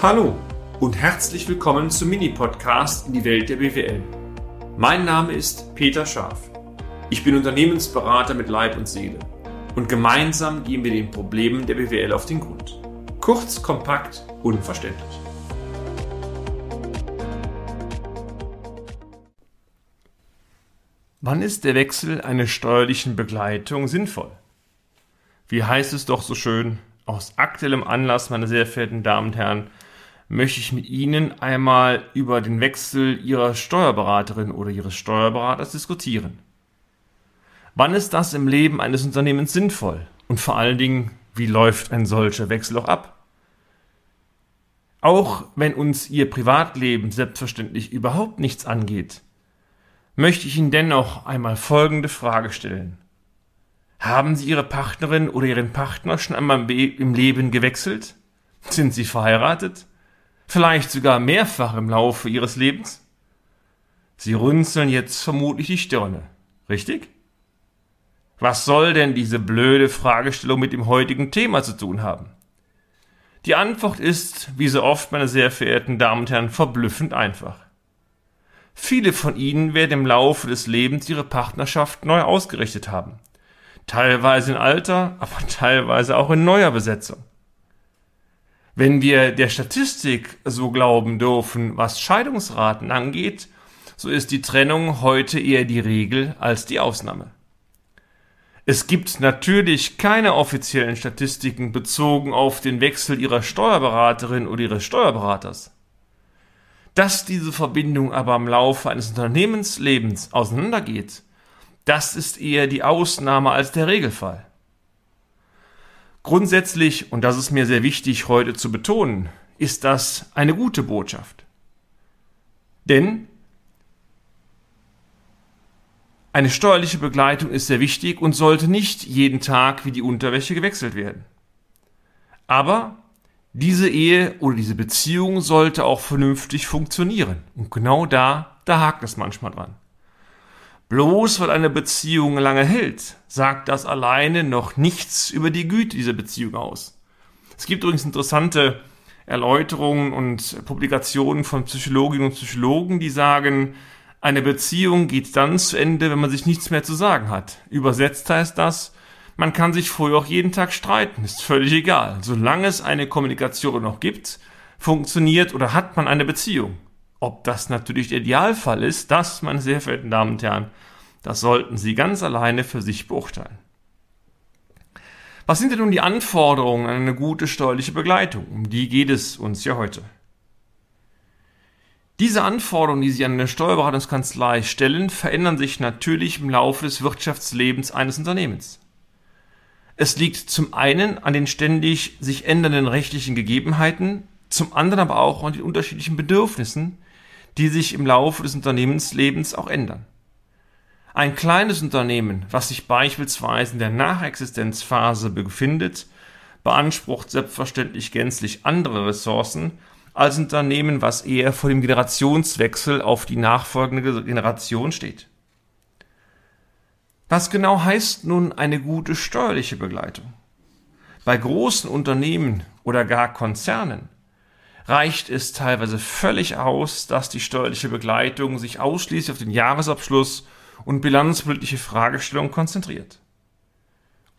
Hallo und herzlich willkommen zum Mini-Podcast in die Welt der BWL. Mein Name ist Peter Scharf. Ich bin Unternehmensberater mit Leib und Seele und gemeinsam gehen wir den Problemen der BWL auf den Grund. Kurz, kompakt, unverständlich. Wann ist der Wechsel einer steuerlichen Begleitung sinnvoll? Wie heißt es doch so schön, aus aktuellem Anlass, meine sehr verehrten Damen und Herren, möchte ich mit Ihnen einmal über den Wechsel Ihrer Steuerberaterin oder Ihres Steuerberaters diskutieren. Wann ist das im Leben eines Unternehmens sinnvoll? Und vor allen Dingen, wie läuft ein solcher Wechsel auch ab? Auch wenn uns Ihr Privatleben selbstverständlich überhaupt nichts angeht, möchte ich Ihnen dennoch einmal folgende Frage stellen. Haben Sie Ihre Partnerin oder Ihren Partner schon einmal im Leben gewechselt? Sind Sie verheiratet? Vielleicht sogar mehrfach im Laufe ihres Lebens? Sie runzeln jetzt vermutlich die Stirne, richtig? Was soll denn diese blöde Fragestellung mit dem heutigen Thema zu tun haben? Die Antwort ist, wie so oft, meine sehr verehrten Damen und Herren, verblüffend einfach. Viele von Ihnen werden im Laufe des Lebens ihre Partnerschaft neu ausgerichtet haben. Teilweise in alter, aber teilweise auch in neuer Besetzung. Wenn wir der Statistik so glauben dürfen, was Scheidungsraten angeht, so ist die Trennung heute eher die Regel als die Ausnahme. Es gibt natürlich keine offiziellen Statistiken bezogen auf den Wechsel ihrer Steuerberaterin oder ihres Steuerberaters. Dass diese Verbindung aber im Laufe eines Unternehmenslebens auseinandergeht, das ist eher die Ausnahme als der Regelfall. Grundsätzlich, und das ist mir sehr wichtig heute zu betonen, ist das eine gute Botschaft. Denn eine steuerliche Begleitung ist sehr wichtig und sollte nicht jeden Tag wie die Unterwäsche gewechselt werden. Aber diese Ehe oder diese Beziehung sollte auch vernünftig funktionieren. Und genau da, da hakt es manchmal dran. Bloß weil eine Beziehung lange hält, sagt das alleine noch nichts über die Güte dieser Beziehung aus. Es gibt übrigens interessante Erläuterungen und Publikationen von Psychologinnen und Psychologen, die sagen, eine Beziehung geht dann zu Ende, wenn man sich nichts mehr zu sagen hat. Übersetzt heißt das, man kann sich vorher auch jeden Tag streiten, ist völlig egal. Solange es eine Kommunikation noch gibt, funktioniert oder hat man eine Beziehung. Ob das natürlich der Idealfall ist, das, meine sehr verehrten Damen und Herren, das sollten Sie ganz alleine für sich beurteilen. Was sind denn nun die Anforderungen an eine gute steuerliche Begleitung? Um die geht es uns ja heute. Diese Anforderungen, die Sie an eine Steuerberatungskanzlei stellen, verändern sich natürlich im Laufe des Wirtschaftslebens eines Unternehmens. Es liegt zum einen an den ständig sich ändernden rechtlichen Gegebenheiten, zum anderen aber auch an den unterschiedlichen Bedürfnissen, die sich im Laufe des Unternehmenslebens auch ändern. Ein kleines Unternehmen, was sich beispielsweise in der Nachexistenzphase befindet, beansprucht selbstverständlich gänzlich andere Ressourcen als ein Unternehmen, was eher vor dem Generationswechsel auf die nachfolgende Generation steht. Was genau heißt nun eine gute steuerliche Begleitung? Bei großen Unternehmen oder gar Konzernen reicht es teilweise völlig aus, dass die steuerliche Begleitung sich ausschließlich auf den Jahresabschluss und bilanzpolitische Fragestellungen konzentriert.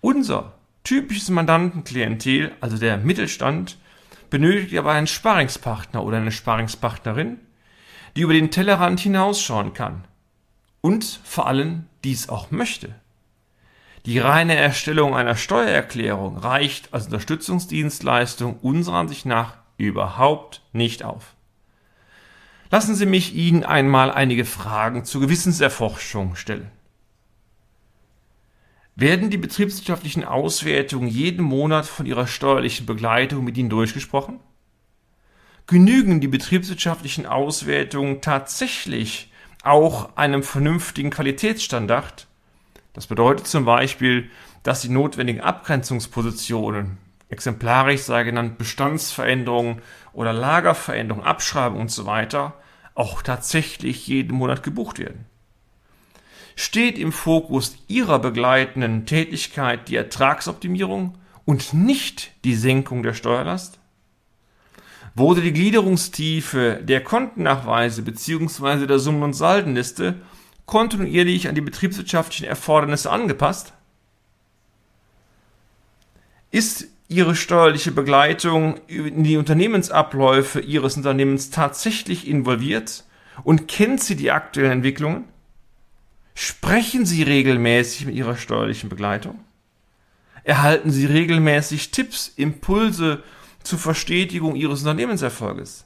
Unser typisches Mandantenklientel, also der Mittelstand, benötigt aber einen Sparingspartner oder eine Sparingspartnerin, die über den Tellerrand hinausschauen kann und vor allem dies auch möchte. Die reine Erstellung einer Steuererklärung reicht als Unterstützungsdienstleistung unserer Ansicht nach überhaupt nicht auf. Lassen Sie mich Ihnen einmal einige Fragen zur Gewissenserforschung stellen. Werden die betriebswirtschaftlichen Auswertungen jeden Monat von Ihrer steuerlichen Begleitung mit Ihnen durchgesprochen? Genügen die betriebswirtschaftlichen Auswertungen tatsächlich auch einem vernünftigen Qualitätsstandard? Das bedeutet zum Beispiel, dass die notwendigen Abgrenzungspositionen exemplarisch sei genannt Bestandsveränderungen oder Lagerveränderungen, Abschreibungen und so weiter, auch tatsächlich jeden Monat gebucht werden. Steht im Fokus Ihrer begleitenden Tätigkeit die Ertragsoptimierung und nicht die Senkung der Steuerlast? Wurde die Gliederungstiefe der Kontennachweise bzw. der Summen- und Saldenliste kontinuierlich an die betriebswirtschaftlichen Erfordernisse angepasst? Ist Ihre steuerliche Begleitung in die Unternehmensabläufe Ihres Unternehmens tatsächlich involviert und kennt sie die aktuellen Entwicklungen? Sprechen Sie regelmäßig mit Ihrer steuerlichen Begleitung? Erhalten Sie regelmäßig Tipps, Impulse zur Verstetigung Ihres Unternehmenserfolges?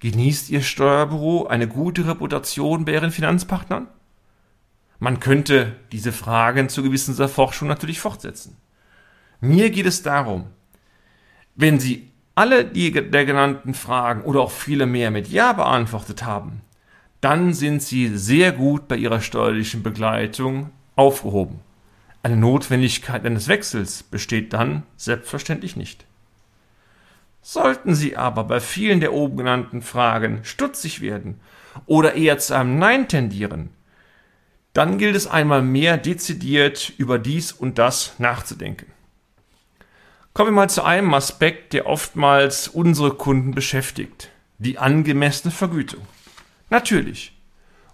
Genießt Ihr Steuerbüro eine gute Reputation bei Ihren Finanzpartnern? Man könnte diese Fragen zu gewissen Erforschung natürlich fortsetzen. Mir geht es darum, wenn Sie alle die der genannten Fragen oder auch viele mehr mit Ja beantwortet haben, dann sind Sie sehr gut bei Ihrer steuerlichen Begleitung aufgehoben. Eine Notwendigkeit eines Wechsels besteht dann selbstverständlich nicht. Sollten Sie aber bei vielen der oben genannten Fragen stutzig werden oder eher zu einem Nein tendieren, dann gilt es einmal mehr dezidiert über dies und das nachzudenken. Kommen wir mal zu einem Aspekt, der oftmals unsere Kunden beschäftigt. Die angemessene Vergütung. Natürlich,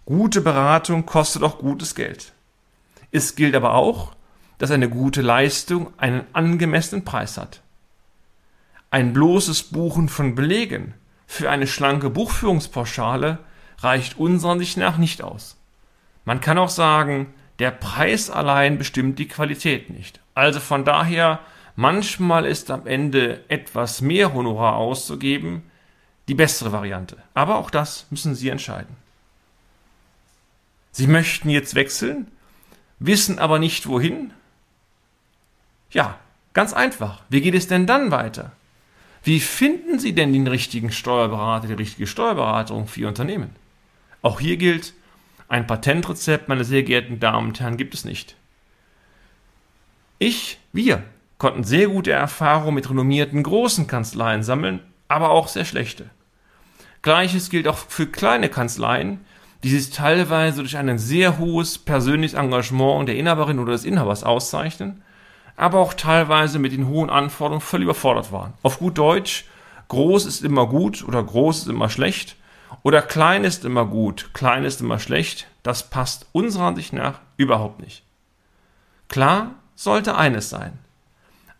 gute Beratung kostet auch gutes Geld. Es gilt aber auch, dass eine gute Leistung einen angemessenen Preis hat. Ein bloßes Buchen von Belegen für eine schlanke Buchführungspauschale reicht unserer Ansicht nach nicht aus. Man kann auch sagen, der Preis allein bestimmt die Qualität nicht. Also von daher Manchmal ist am Ende etwas mehr Honorar auszugeben die bessere Variante. Aber auch das müssen Sie entscheiden. Sie möchten jetzt wechseln, wissen aber nicht wohin? Ja, ganz einfach. Wie geht es denn dann weiter? Wie finden Sie denn den richtigen Steuerberater, die richtige Steuerberatung für Ihr Unternehmen? Auch hier gilt, ein Patentrezept, meine sehr geehrten Damen und Herren, gibt es nicht. Ich, wir konnten sehr gute Erfahrungen mit renommierten großen Kanzleien sammeln, aber auch sehr schlechte. Gleiches gilt auch für kleine Kanzleien, die sich teilweise durch ein sehr hohes persönliches Engagement der Inhaberin oder des Inhabers auszeichnen, aber auch teilweise mit den hohen Anforderungen völlig überfordert waren. Auf gut Deutsch, groß ist immer gut oder groß ist immer schlecht oder klein ist immer gut, klein ist immer schlecht, das passt unserer Ansicht nach überhaupt nicht. Klar sollte eines sein.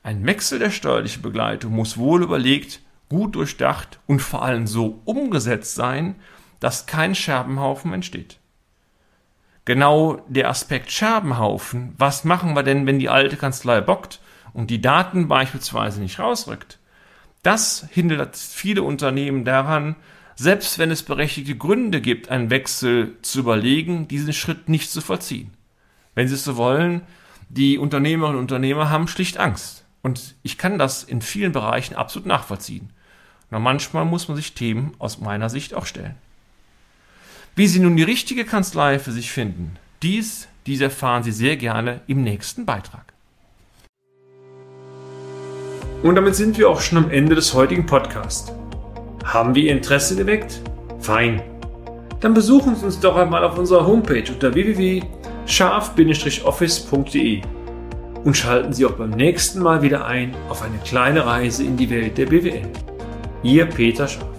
Ein Wechsel der steuerlichen Begleitung muss wohl überlegt, gut durchdacht und vor allem so umgesetzt sein, dass kein Scherbenhaufen entsteht. Genau der Aspekt Scherbenhaufen, was machen wir denn, wenn die alte Kanzlei bockt und die Daten beispielsweise nicht rausrückt? Das hindert viele Unternehmen daran, selbst wenn es berechtigte Gründe gibt, einen Wechsel zu überlegen, diesen Schritt nicht zu vollziehen. Wenn Sie es so wollen, die Unternehmerinnen und Unternehmer haben schlicht Angst. Und ich kann das in vielen Bereichen absolut nachvollziehen. Nur manchmal muss man sich Themen aus meiner Sicht auch stellen. Wie Sie nun die richtige Kanzlei für sich finden, dies, dies erfahren Sie sehr gerne im nächsten Beitrag. Und damit sind wir auch schon am Ende des heutigen Podcasts. Haben wir Ihr Interesse geweckt? Fein. Dann besuchen Sie uns doch einmal auf unserer Homepage unter www.scharf-office.de und schalten Sie auch beim nächsten Mal wieder ein auf eine kleine Reise in die Welt der BWL. Ihr Peter Schaaf.